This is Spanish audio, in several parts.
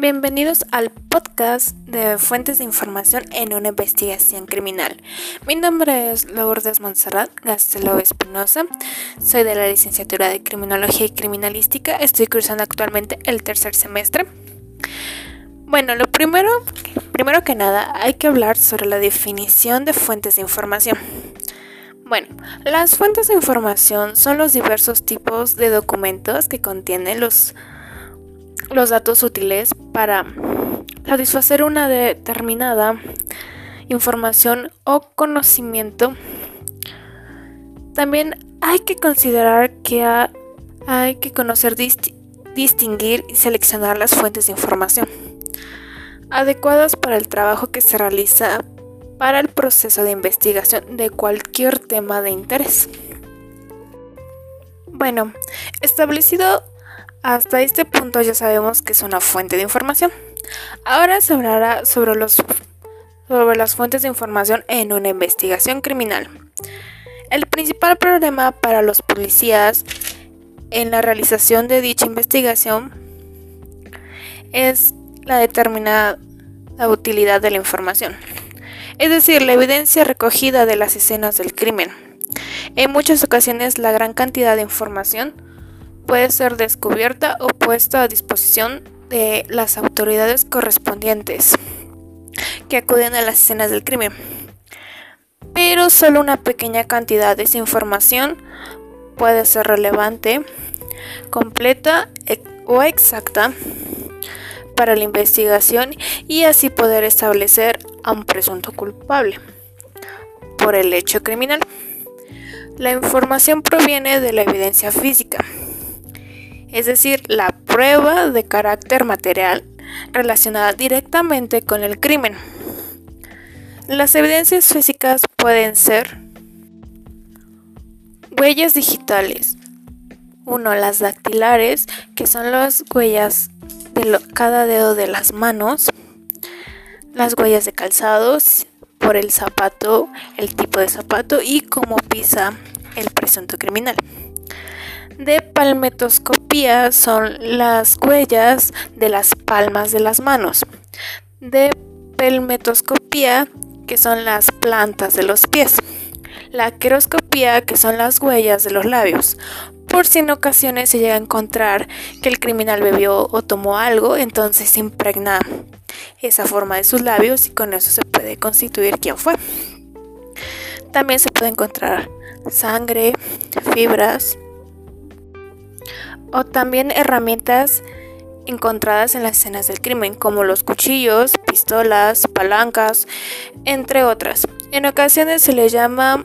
Bienvenidos al podcast de Fuentes de Información en una investigación criminal. Mi nombre es Lourdes Montserrat Gastelo Espinosa. Soy de la licenciatura de Criminología y Criminalística. Estoy cursando actualmente el tercer semestre. Bueno, lo primero, primero que nada, hay que hablar sobre la definición de fuentes de información. Bueno, las fuentes de información son los diversos tipos de documentos que contienen los los datos útiles para satisfacer una determinada información o conocimiento. También hay que considerar que hay que conocer, distinguir y seleccionar las fuentes de información adecuadas para el trabajo que se realiza para el proceso de investigación de cualquier tema de interés. Bueno, establecido hasta este punto ya sabemos que es una fuente de información. Ahora se hablará sobre, los, sobre las fuentes de información en una investigación criminal. El principal problema para los policías en la realización de dicha investigación es la determinada utilidad de la información, es decir, la evidencia recogida de las escenas del crimen. En muchas ocasiones la gran cantidad de información puede ser descubierta o puesta a disposición de las autoridades correspondientes que acuden a las escenas del crimen. Pero solo una pequeña cantidad de esa información puede ser relevante, completa e-, o exacta para la investigación y así poder establecer a un presunto culpable por el hecho criminal. La información proviene de la evidencia física es decir, la prueba de carácter material relacionada directamente con el crimen. Las evidencias físicas pueden ser huellas digitales. Uno, las dactilares, que son las huellas de cada dedo de las manos. Las huellas de calzados por el zapato, el tipo de zapato y cómo pisa el presunto criminal de palmetoscopía son las huellas de las palmas de las manos. De pelmetoscopía, que son las plantas de los pies. La queroscopía, que son las huellas de los labios. Por si en ocasiones se llega a encontrar que el criminal bebió o tomó algo, entonces impregna esa forma de sus labios y con eso se puede constituir quién fue. También se puede encontrar sangre, fibras, o también herramientas encontradas en las escenas del crimen, como los cuchillos, pistolas, palancas, entre otras. En ocasiones se le llama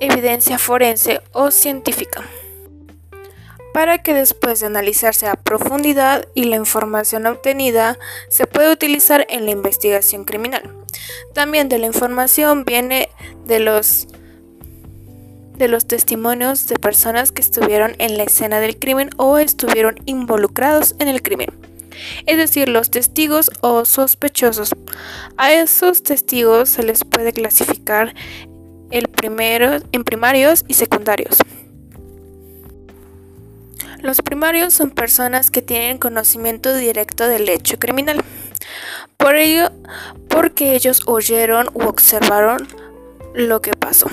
evidencia forense o científica, para que después de analizarse a profundidad y la información obtenida se puede utilizar en la investigación criminal. También de la información viene de los de los testimonios de personas que estuvieron en la escena del crimen o estuvieron involucrados en el crimen. Es decir, los testigos o sospechosos. A esos testigos se les puede clasificar el primero, en primarios y secundarios. Los primarios son personas que tienen conocimiento directo del hecho criminal. Por ello, porque ellos oyeron u observaron lo que pasó.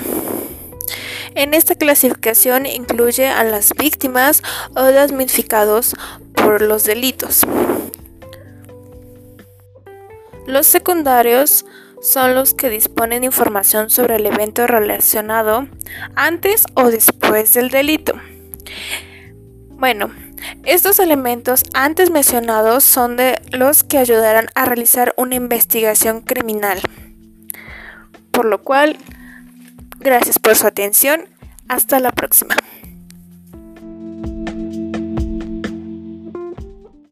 En esta clasificación incluye a las víctimas o damnificados por los delitos. Los secundarios son los que disponen información sobre el evento relacionado antes o después del delito. Bueno, estos elementos antes mencionados son de los que ayudarán a realizar una investigación criminal. Por lo cual, Gracias por su atención. Hasta la próxima.